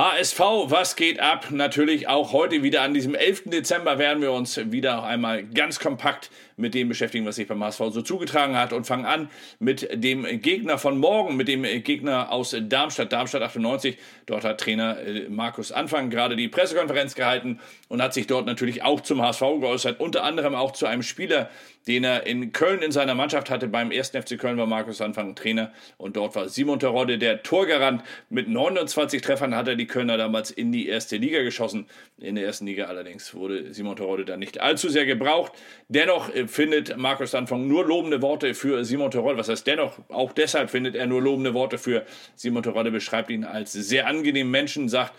HSV, was geht ab? Natürlich auch heute wieder an diesem 11. Dezember werden wir uns wieder einmal ganz kompakt mit dem beschäftigen, was sich beim HSV so zugetragen hat und fangen an mit dem Gegner von morgen, mit dem Gegner aus Darmstadt, Darmstadt 98. Dort hat Trainer äh, Markus Anfang gerade die Pressekonferenz gehalten und hat sich dort natürlich auch zum HSV geäußert, unter anderem auch zu einem Spieler, den er in Köln in seiner Mannschaft hatte. Beim 1. FC Köln war Markus Anfang Trainer und dort war Simon Terodde der Torgarant. Mit 29 Treffern hat er die Kölner damals in die erste Liga geschossen. In der ersten Liga allerdings wurde Simon Terodde dann nicht allzu sehr gebraucht. Dennoch äh, findet Markus Anfang nur lobende Worte für Simon Terodde. Was heißt dennoch? Auch deshalb findet er nur lobende Worte für Simon Terodde, beschreibt ihn als sehr angenehmen Menschen, sagt,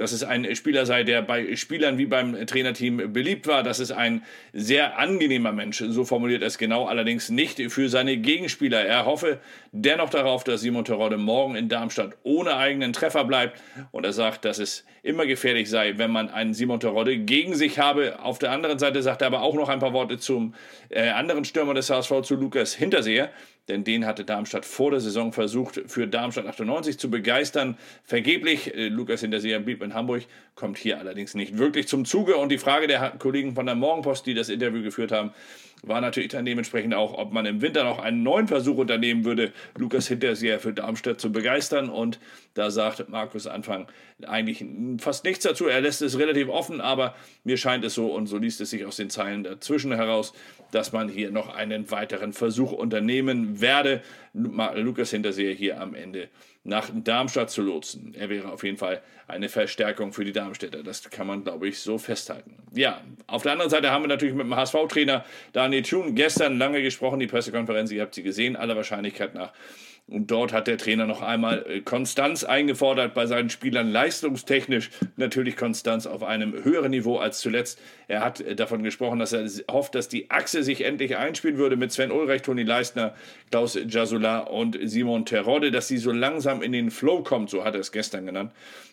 dass es ein Spieler sei, der bei Spielern wie beim Trainerteam beliebt war, dass es ein sehr angenehmer Mensch, so formuliert er es genau, allerdings nicht für seine Gegenspieler. Er hoffe dennoch darauf, dass Simon Terodde morgen in Darmstadt ohne eigenen Treffer bleibt und er sagt, dass es immer gefährlich sei, wenn man einen Simon Terodde gegen sich habe. Auf der anderen Seite sagt er aber auch noch ein paar Worte zum äh, anderen Stürmer des HSV, zu Lukas Hinterseher, denn den hatte Darmstadt vor der Saison versucht, für Darmstadt 98 zu begeistern. Vergeblich, äh, Lukas Hinterseher blieb in Hamburg, kommt hier allerdings nicht wirklich zum Zuge. Und die Frage der Kollegen von der Morgenpost, die das Interview geführt haben, war natürlich dann dementsprechend auch, ob man im Winter noch einen neuen Versuch unternehmen würde, Lukas Hinterseher für Darmstadt zu begeistern. Und da sagt Markus Anfang eigentlich fast nichts dazu. Er lässt es relativ offen, aber mir scheint es so, und so liest es sich aus den Zeilen dazwischen heraus, dass man hier noch einen weiteren Versuch unternehmen werde, Lukas Hinterseher hier am Ende nach Darmstadt zu lotsen. Er wäre auf jeden Fall eine Verstärkung für die Darmstädter. Das kann man, glaube ich, so festhalten. Ja, auf der anderen Seite haben wir natürlich mit dem HSV-Trainer Daniel Thun gestern lange gesprochen, die Pressekonferenz, ihr habt sie gesehen, aller Wahrscheinlichkeit nach und dort hat der Trainer noch einmal äh, Konstanz eingefordert bei seinen Spielern, leistungstechnisch natürlich Konstanz auf einem höheren Niveau als zuletzt. Er hat äh, davon gesprochen, dass er hofft, dass die Achse sich endlich einspielen würde mit Sven Ulreich, Toni Leistner, Klaus Jasula und Simon Terodde, dass sie so langsam in den Flow kommt, so hat er es gestern genannt.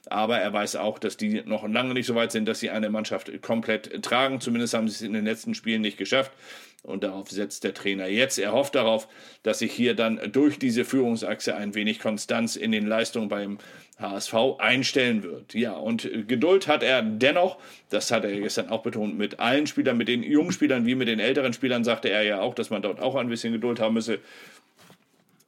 Aber er weiß auch, dass die noch lange nicht so weit sind, dass sie eine Mannschaft komplett tragen. Zumindest haben sie es in den letzten Spielen nicht geschafft. Und darauf setzt der Trainer jetzt. Er hofft darauf, dass sich hier dann durch diese Führungsachse ein wenig Konstanz in den Leistungen beim HSV einstellen wird. Ja, und Geduld hat er dennoch, das hat er gestern auch betont, mit allen Spielern, mit den jungen Spielern wie mit den älteren Spielern, sagte er ja auch, dass man dort auch ein bisschen Geduld haben müsse.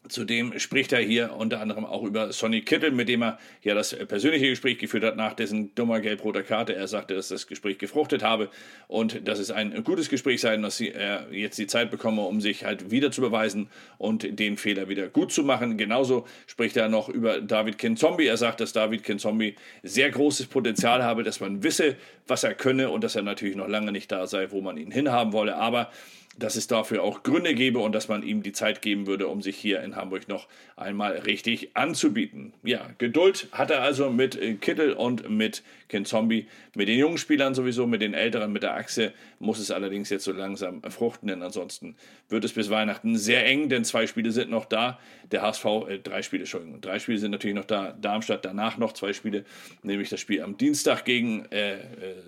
Zudem spricht er hier unter anderem auch über Sonny Kittel, mit dem er ja das persönliche Gespräch geführt hat nach dessen dummer gelb-roter Karte. Er sagte, dass das Gespräch gefruchtet habe und dass es ein gutes Gespräch sei und dass er jetzt die Zeit bekomme, um sich halt wieder zu beweisen und den Fehler wieder gut zu machen. Genauso spricht er noch über David Kinzombie. Er sagt, dass David Kinzombie sehr großes Potenzial habe, dass man wisse, was er könne und dass er natürlich noch lange nicht da sei, wo man ihn hinhaben wolle. Aber dass es dafür auch Gründe gäbe und dass man ihm die Zeit geben würde, um sich hier in Hamburg noch einmal richtig anzubieten. Ja, Geduld hat er also mit äh, Kittel und mit Ken Zombie. Mit den jungen Spielern sowieso, mit den älteren, mit der Achse muss es allerdings jetzt so langsam fruchten, denn ansonsten wird es bis Weihnachten sehr eng, denn zwei Spiele sind noch da. Der HSV, äh, drei Spiele, Entschuldigung, drei Spiele sind natürlich noch da. Darmstadt danach noch zwei Spiele, nämlich das Spiel am Dienstag gegen äh, äh,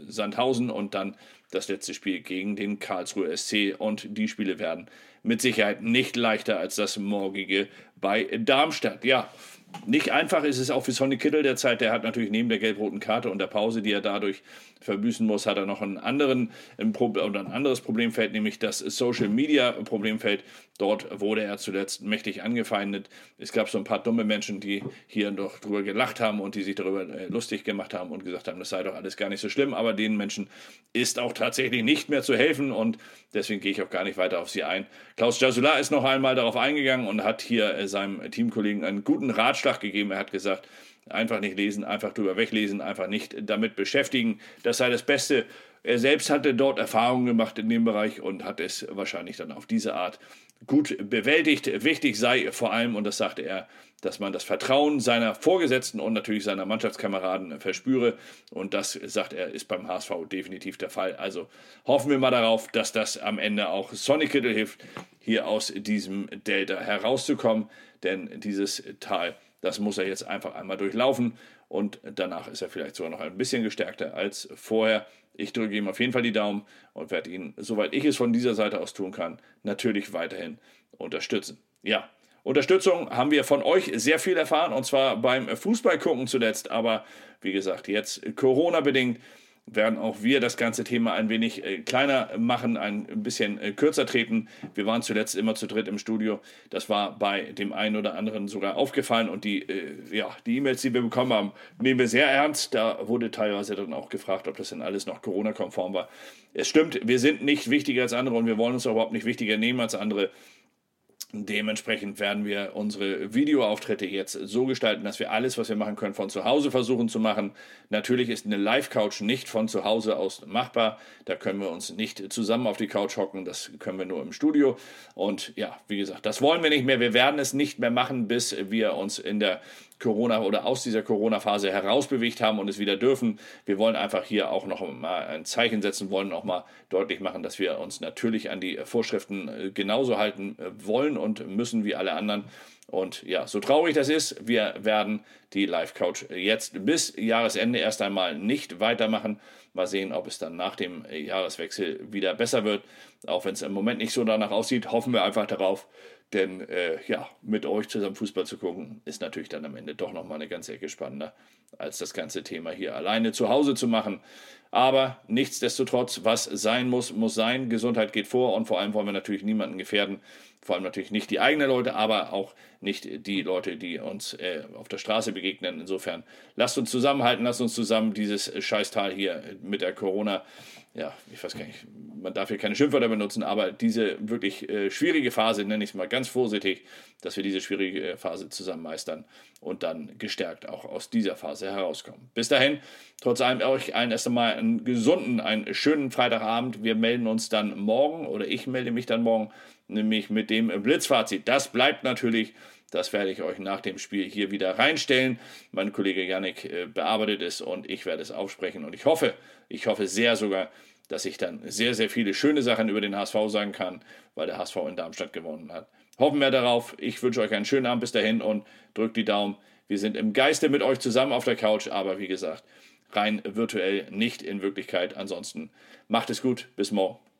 Sandhausen und dann das letzte Spiel gegen den Karlsruhe SC und die Spiele werden mit Sicherheit nicht leichter als das morgige bei Darmstadt. Ja, nicht einfach ist es auch für Sonny Kittel derzeit. Der hat natürlich neben der gelb-roten Karte und der Pause, die er dadurch verbüßen muss, hat er noch einen anderen, ein, ein anderes Problemfeld, nämlich das Social Media Problemfeld. Dort wurde er zuletzt mächtig angefeindet. Es gab so ein paar dumme Menschen, die hier doch drüber gelacht haben und die sich darüber äh, lustig gemacht haben und gesagt haben, das sei doch alles gar nicht so schlimm. Aber den Menschen ist auch tatsächlich nicht mehr zu helfen und deswegen gehe ich auch gar nicht weiter auf sie ein. Klaus Jasula ist noch einmal darauf eingegangen und hat hier äh, seinem Teamkollegen einen guten Ratschlag gegeben. Er hat gesagt, Einfach nicht lesen, einfach drüber weglesen, einfach nicht damit beschäftigen. Das sei das Beste. Er selbst hatte dort Erfahrungen gemacht in dem Bereich und hat es wahrscheinlich dann auf diese Art gut bewältigt. Wichtig sei vor allem, und das sagte er, dass man das Vertrauen seiner Vorgesetzten und natürlich seiner Mannschaftskameraden verspüre. Und das, sagt er, ist beim HSV definitiv der Fall. Also hoffen wir mal darauf, dass das am Ende auch Sonny Kittel hilft, hier aus diesem Delta herauszukommen. Denn dieses Tal das muss er jetzt einfach einmal durchlaufen und danach ist er vielleicht sogar noch ein bisschen gestärkter als vorher. Ich drücke ihm auf jeden Fall die Daumen und werde ihn, soweit ich es von dieser Seite aus tun kann, natürlich weiterhin unterstützen. Ja, Unterstützung haben wir von euch sehr viel erfahren und zwar beim Fußballgucken zuletzt. Aber wie gesagt, jetzt Corona-bedingt werden auch wir das ganze Thema ein wenig äh, kleiner machen, ein bisschen äh, kürzer treten. Wir waren zuletzt immer zu dritt im Studio. Das war bei dem einen oder anderen sogar aufgefallen und die äh, ja, die E-Mails, die wir bekommen haben, nehmen wir sehr ernst. Da wurde teilweise dann auch gefragt, ob das denn alles noch Corona-konform war. Es stimmt, wir sind nicht wichtiger als andere und wir wollen uns überhaupt nicht wichtiger nehmen als andere. Dementsprechend werden wir unsere Videoauftritte jetzt so gestalten, dass wir alles, was wir machen können, von zu Hause versuchen zu machen. Natürlich ist eine Live-Couch nicht von zu Hause aus machbar. Da können wir uns nicht zusammen auf die Couch hocken. Das können wir nur im Studio. Und ja, wie gesagt, das wollen wir nicht mehr. Wir werden es nicht mehr machen, bis wir uns in der Corona oder aus dieser Corona-Phase herausbewegt haben und es wieder dürfen. Wir wollen einfach hier auch noch mal ein Zeichen setzen, wollen auch mal deutlich machen, dass wir uns natürlich an die Vorschriften äh, genauso halten äh, wollen und müssen wie alle anderen. Und ja, so traurig das ist, wir werden die Live-Couch jetzt bis Jahresende erst einmal nicht weitermachen. Mal sehen, ob es dann nach dem Jahreswechsel wieder besser wird. Auch wenn es im Moment nicht so danach aussieht, hoffen wir einfach darauf, denn äh, ja, mit euch zusammen Fußball zu gucken, ist natürlich dann am Ende doch nochmal eine ganze Ecke spannender, als das ganze Thema hier alleine zu Hause zu machen. Aber nichtsdestotrotz, was sein muss, muss sein. Gesundheit geht vor und vor allem wollen wir natürlich niemanden gefährden. Vor allem natürlich nicht die eigenen Leute, aber auch nicht die Leute, die uns äh, auf der Straße begegnen. Insofern lasst uns zusammenhalten, lasst uns zusammen dieses Scheißtal hier mit der Corona, ja, ich weiß gar nicht, man darf hier keine Schimpfwörter benutzen, aber diese wirklich äh, schwierige Phase, nenne ich es mal ganz vorsichtig, dass wir diese schwierige Phase zusammen meistern und dann gestärkt auch aus dieser Phase herauskommen. Bis dahin, trotz allem euch allen erst einmal einen gesunden, einen schönen Freitagabend. Wir melden uns dann morgen oder ich melde mich dann morgen nämlich mit dem Blitzfazit. Das bleibt natürlich, das werde ich euch nach dem Spiel hier wieder reinstellen. Mein Kollege Yannick äh, bearbeitet es und ich werde es aufsprechen und ich hoffe, ich hoffe sehr sogar, dass ich dann sehr, sehr viele schöne Sachen über den HSV sagen kann, weil der HSV in Darmstadt gewonnen hat. Hoffen wir darauf. Ich wünsche euch einen schönen Abend bis dahin und drückt die Daumen. Wir sind im Geiste mit euch zusammen auf der Couch, aber wie gesagt, rein virtuell, nicht in Wirklichkeit. Ansonsten macht es gut. Bis morgen.